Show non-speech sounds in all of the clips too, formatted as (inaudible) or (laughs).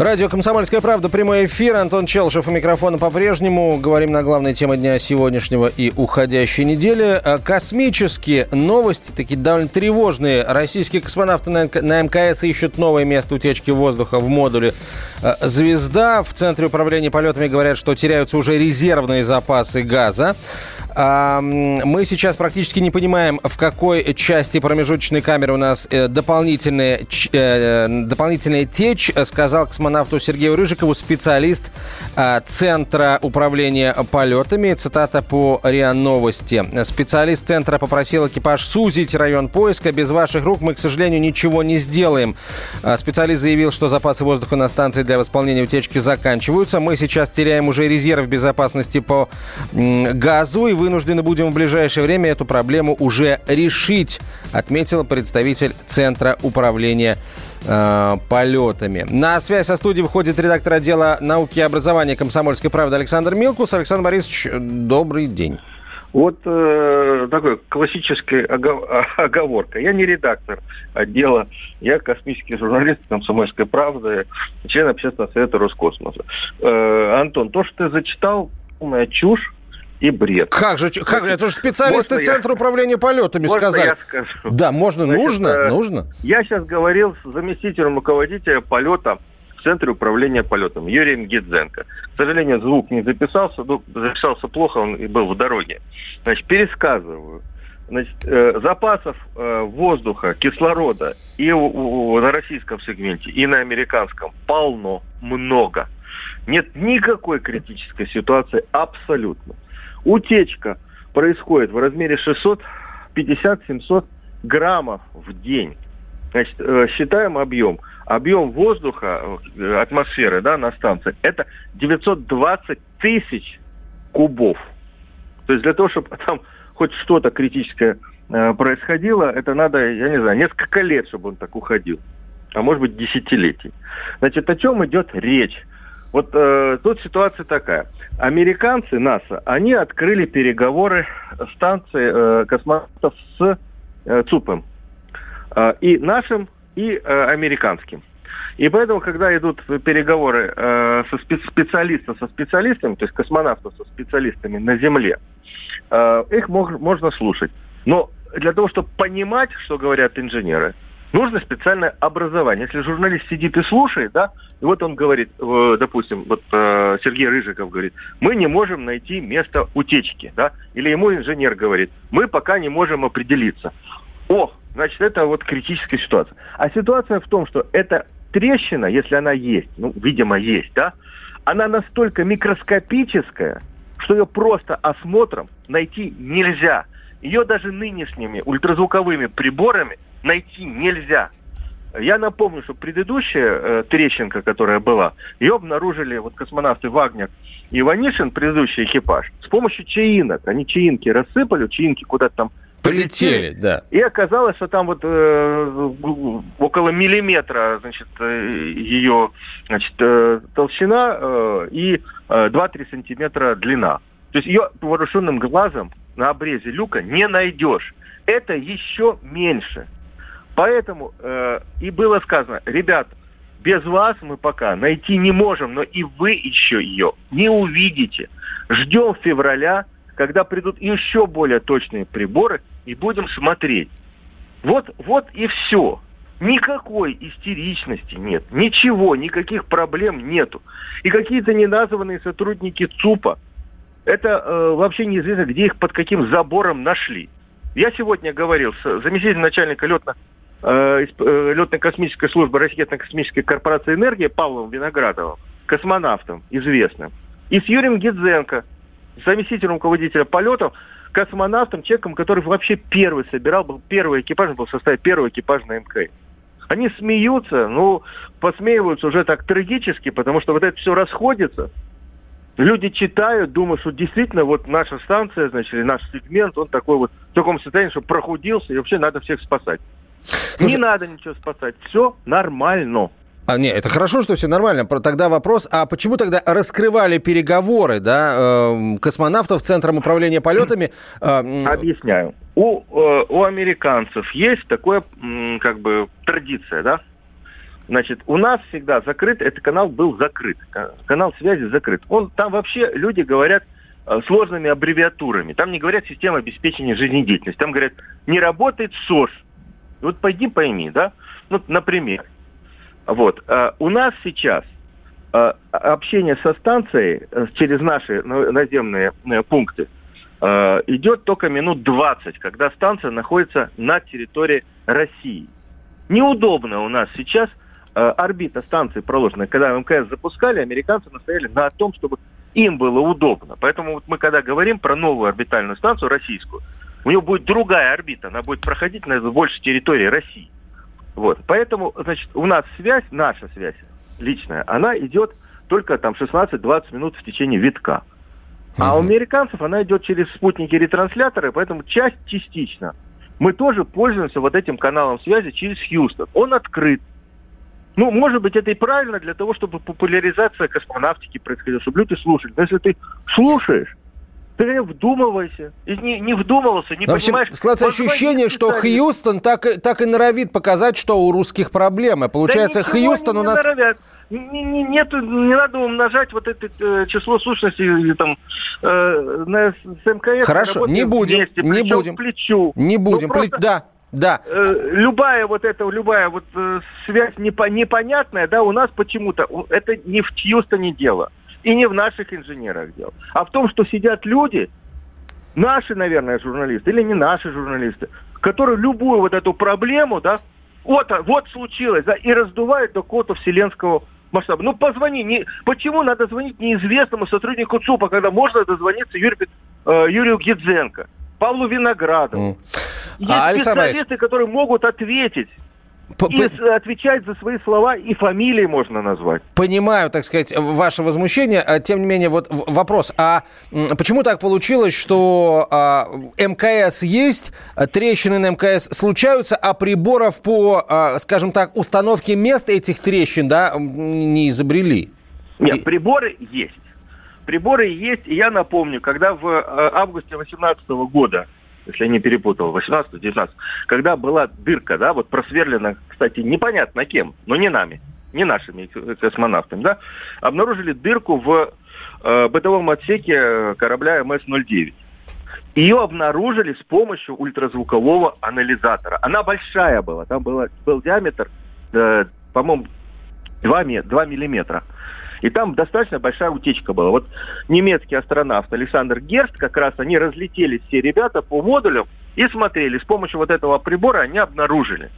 Радио «Комсомольская правда», прямой эфир. Антон Челшев у микрофона по-прежнему. Говорим на главной теме дня сегодняшнего и уходящей недели. А Космические новости, такие довольно тревожные. Российские космонавты на МКС ищут новое место утечки воздуха в модуле а, «Звезда». В Центре управления полетами говорят, что теряются уже резервные запасы газа. Мы сейчас практически не понимаем, в какой части промежуточной камеры у нас э, дополнительная, э, дополнительная течь, сказал космонавту Сергею Рыжикову специалист а, Центра управления полетами. Цитата по РИА Новости. Специалист Центра попросил экипаж сузить район поиска. Без ваших рук мы, к сожалению, ничего не сделаем. А, специалист заявил, что запасы воздуха на станции для восполнения утечки заканчиваются. Мы сейчас теряем уже резерв безопасности по газу и вынуждены будем в ближайшее время эту проблему уже решить, отметил представитель Центра управления э, полетами. На связь со студией выходит редактор отдела науки и образования комсомольской правды Александр Милкус. Александр Борисович, добрый день. Вот э, такой классическая (laughs) оговорка. Я не редактор отдела, я космический журналист комсомольской правды, член общественного совета Роскосмоса. Э, Антон, то, что ты зачитал, полная чушь и бред. Как же, как, это же специалисты можно Центра я, управления полетами можно сказали. Я скажу? Да, можно, Значит, нужно, э, нужно. Я сейчас говорил с заместителем руководителя полета в Центре управления полетом Юрием Гидзенко. К сожалению, звук не записался, ну, записался плохо, он и был в дороге. Значит, пересказываю. Значит, э, запасов э, воздуха, кислорода и у, у, на российском сегменте, и на американском полно, много. Нет никакой критической ситуации абсолютно. Утечка происходит в размере 650-700 граммов в день. Значит, э, считаем объем. Объем воздуха, э, атмосферы да, на станции, это 920 тысяч кубов. То есть для того, чтобы там хоть что-то критическое э, происходило, это надо, я не знаю, несколько лет, чтобы он так уходил. А может быть, десятилетий. Значит, о чем идет речь? Вот э, тут ситуация такая. Американцы, НАСА, они открыли переговоры станции э, космонавтов с э, ЦУПом. Э, и нашим, и э, американским. И поэтому, когда идут переговоры э, со спе- специалистом со специалистами, то есть космонавтов со специалистами на Земле, э, их мог, можно слушать. Но для того, чтобы понимать, что говорят инженеры, нужно специальное образование. Если журналист сидит и слушает, да, и вот он говорит, э, допустим, вот э, Сергей Рыжиков говорит, мы не можем найти место утечки, да, или ему инженер говорит, мы пока не можем определиться. О, значит, это вот критическая ситуация. А ситуация в том, что эта трещина, если она есть, ну, видимо, есть, да, она настолько микроскопическая, что ее просто осмотром найти нельзя. Ее даже нынешними ультразвуковыми приборами найти нельзя. Я напомню, что предыдущая э, трещинка, которая была, ее обнаружили вот космонавты Вагнер и Ванишин, предыдущий экипаж, с помощью чаинок. Они чаинки рассыпали, чаинки куда-то там Полетели, полетели, да. И оказалось, что там вот э, около миллиметра, значит, э, ее, значит, э, толщина э, и э, 2-3 сантиметра длина. То есть ее вооруженным глазом на обрезе люка не найдешь. Это еще меньше. Поэтому э, и было сказано, ребят, без вас мы пока найти не можем, но и вы еще ее не увидите. Ждем февраля, когда придут еще более точные приборы, и будем смотреть. Вот, вот и все. Никакой истеричности нет, ничего, никаких проблем нету. И какие-то неназванные сотрудники ЦУПа, это э, вообще неизвестно, где их под каким забором нашли. Я сегодня говорил с заместителем начальника летно летно-космической службы ракетно-космической корпорации «Энергия» Павлом Виноградовым, космонавтом известным, и с Юрием Гидзенко, заместителем руководителя полетов, космонавтом, человеком, который вообще первый собирал, был первый экипаж, был в составе первого экипажа на МК. Они смеются, ну, посмеиваются уже так трагически, потому что вот это все расходится. Люди читают, думают, что действительно вот наша станция, значит, наш сегмент, он такой вот в таком состоянии, что прохудился, и вообще надо всех спасать. Слушай, не надо ничего спасать. Все нормально. А, не, это хорошо, что все нормально. Тогда вопрос, а почему тогда раскрывали переговоры да, э, космонавтов Центром управления полетами? (clears throat) Э, Объясняю. У, э, у американцев есть такая как бы традиция, да? Значит, у нас всегда закрыт, этот канал был закрыт, канал связи закрыт. Он, там вообще люди говорят э, сложными аббревиатурами. Там не говорят система обеспечения жизнедеятельности. Там говорят, не работает СОС. Вот пойди пойми, да? Ну, например, вот. А у нас сейчас а, общение со станцией э, через наши наземные э, пункты а, идет только минут 20, когда станция находится на территории России. Неудобно у нас сейчас орбита станции проложена. Когда МКС запускали, американцы настояли на том, чтобы им было удобно. Поэтому вот мы когда говорим про новую орбитальную станцию российскую, у нее будет другая орбита, она будет проходить на большей территории России. Вот. Поэтому, значит, у нас связь, наша связь личная, она идет только там 16-20 минут в течение витка. А у американцев она идет через спутники-ретрансляторы, поэтому часть частично. Мы тоже пользуемся вот этим каналом связи через Хьюстон. Он открыт. Ну, может быть, это и правильно для того, чтобы популяризация космонавтики происходила, чтобы люди слушали. Но если ты слушаешь, ты вдумывайся. Не, не вдумывался, не В общем, понимаешь. Складывается ощущение, что Хьюстон так, так и норовит показать, что у русских проблемы. Получается, да Хьюстон у нас... Не, не, нету, не надо умножать вот это э, число сущностей там э, на, с МКС. Хорошо, не будем, вместе, не будем. плечу. Не будем, ну, просто, да. Да. Э, любая вот эта, любая вот э, связь непо, непонятная, да, у нас почему-то, это не в Хьюстоне дело. И не в наших инженерах дело, а в том, что сидят люди, наши, наверное, журналисты или не наши журналисты, которые любую вот эту проблему, да, вот, вот случилось, да, и раздувают до какого-то вселенского масштаба. Ну, позвони. Не, почему надо звонить неизвестному сотруднику ЦУПа, когда можно дозвониться Юрию, э, Юрию Гидзенко, Павлу Виноградову? Mm. Есть а, специалисты, которые могут ответить и отвечать за свои слова и фамилии можно назвать. Понимаю, так сказать, ваше возмущение. А, тем не менее, вот вопрос. А почему так получилось, что а, МКС есть, а, трещины на МКС случаются, а приборов по, скажем так, установке мест этих трещин да, не изобрели? Нет, приборы есть. Приборы есть, и я напомню, когда в августе 2018 года если я не перепутал, 18-19, когда была дырка, да, вот просверлена, кстати, непонятно кем, но не нами, не нашими космонавтами, да, обнаружили дырку в э, бытовом отсеке корабля МС-09. Ее обнаружили с помощью ультразвукового анализатора. Она большая была, там было, был диаметр, э, по-моему, 2, 2 миллиметра. И там достаточно большая утечка была. Вот немецкий астронавт Александр Герст, как раз они разлетелись все ребята по модулям и смотрели. С помощью вот этого прибора они обнаружили.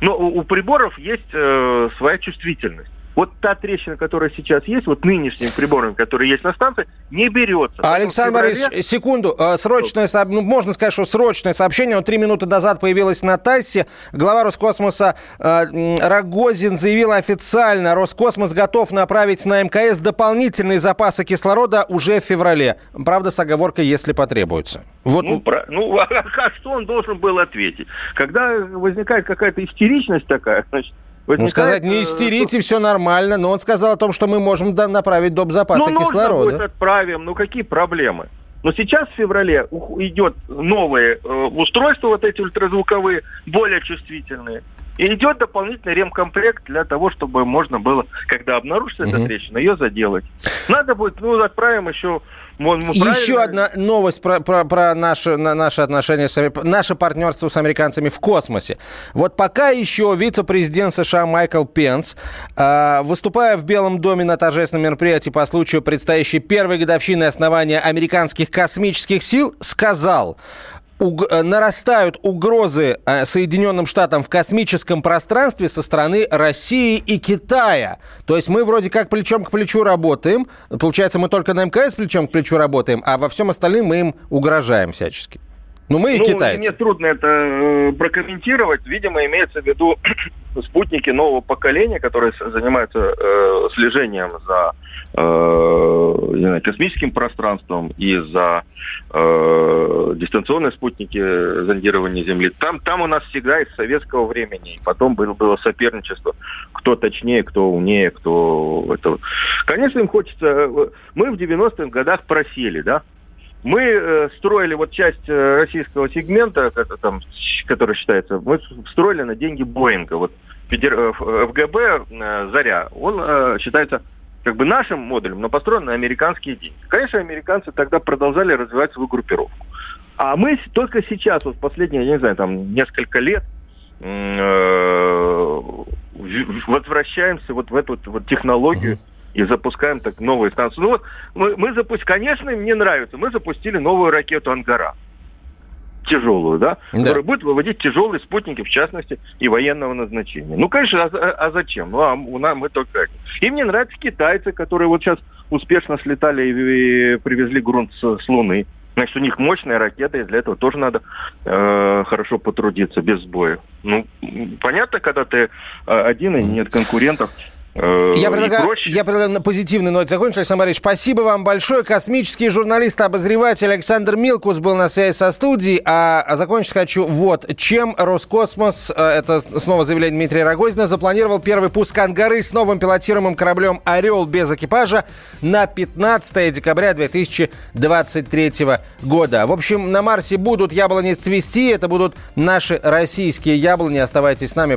Но у, у приборов есть э, своя чувствительность вот та трещина, которая сейчас есть, вот нынешним прибором, который есть на станции, не берется. Александр феврале... Борисович, секунду. Э, срочное, ну, можно сказать, что срочное сообщение. Он три минуты назад появилось на ТАССе. Глава Роскосмоса э, Рогозин заявил официально, Роскосмос готов направить на МКС дополнительные запасы кислорода уже в феврале. Правда, с оговоркой, если потребуется. Вот. Ну, про... ну а, (laughs) а что он должен был ответить? Когда возникает какая-то истеричность такая, значит, Возникает, ну, сказать, не э, истерите, все нормально, но он сказал о том, что мы можем направить доп. запасы ну, кислорода. Ну, будет отправим, ну какие проблемы? Но сейчас в феврале идет новые э, устройства, вот эти ультразвуковые, более чувствительные. И идет дополнительный ремкомплект для того, чтобы можно было, когда обнаружится эта трещина, ее заделать. Надо будет, ну, отправим еще мы Еще одна новость про, про, про наши, на, наши отношения, с, наше партнерство с американцами в космосе. Вот пока еще вице-президент США Майкл Пенс, э, выступая в Белом доме на торжественном мероприятии по случаю предстоящей первой годовщины основания американских космических сил, сказал, уг- э, нарастают угрозы э, Соединенным Штатам в космическом пространстве со стороны России и Китая. То есть мы вроде как плечом к плечу работаем. Получается, мы только на МКС плечом к плечу работаем, а во всем остальном мы им угрожаем всячески. Ну, мы и ну, китайцы. Мне трудно это э, прокомментировать. Видимо, имеется в виду (clears throat) спутники нового поколения, которые занимаются э, слежением за э, знаю, космическим пространством и за э, дистанционные спутники зондирования Земли. Там, там у нас всегда из советского времени. Потом было, было соперничество, кто точнее, кто умнее, кто это. Конечно, им хочется. Э, мы в 90-х годах просели, да? Мы э, строили вот часть э, российского сегмента, там, который считается, мы строили на деньги Боинга. Вот. Э, ФГБ «Заря», он считается как бы нашим модулем, но построен на американские деньги. Конечно, американцы тогда продолжали развивать свою группировку. А мы только сейчас, вот последние, я не знаю, там несколько лет, возвращаемся вот в эту вот технологию, и запускаем так новые станции. Ну вот мы, мы запустили, конечно, мне нравится, мы запустили новую ракету «Ангара» тяжелую, да, да, которая будет выводить тяжелые спутники, в частности, и военного назначения. Ну, конечно, а, а, зачем? Ну, а у нас мы только... И мне нравятся китайцы, которые вот сейчас успешно слетали и, и привезли грунт с, с Луны. Значит, у них мощная ракета, и для этого тоже надо э, хорошо потрудиться, без сбоя. Ну, понятно, когда ты э, один и нет конкурентов, я предлагаю, я предлагаю на позитивной ноте закончить. Александр Борисович, спасибо вам большое. Космический журналист-обозреватель Александр Милкус был на связи со студией. А, а закончить хочу вот чем. Роскосмос, э, это снова заявление Дмитрия Рогозина, запланировал первый пуск «Ангары» с новым пилотируемым кораблем «Орел» без экипажа на 15 декабря 2023 года. В общем, на Марсе будут яблони цвести. Это будут наши российские яблони. Оставайтесь с нами.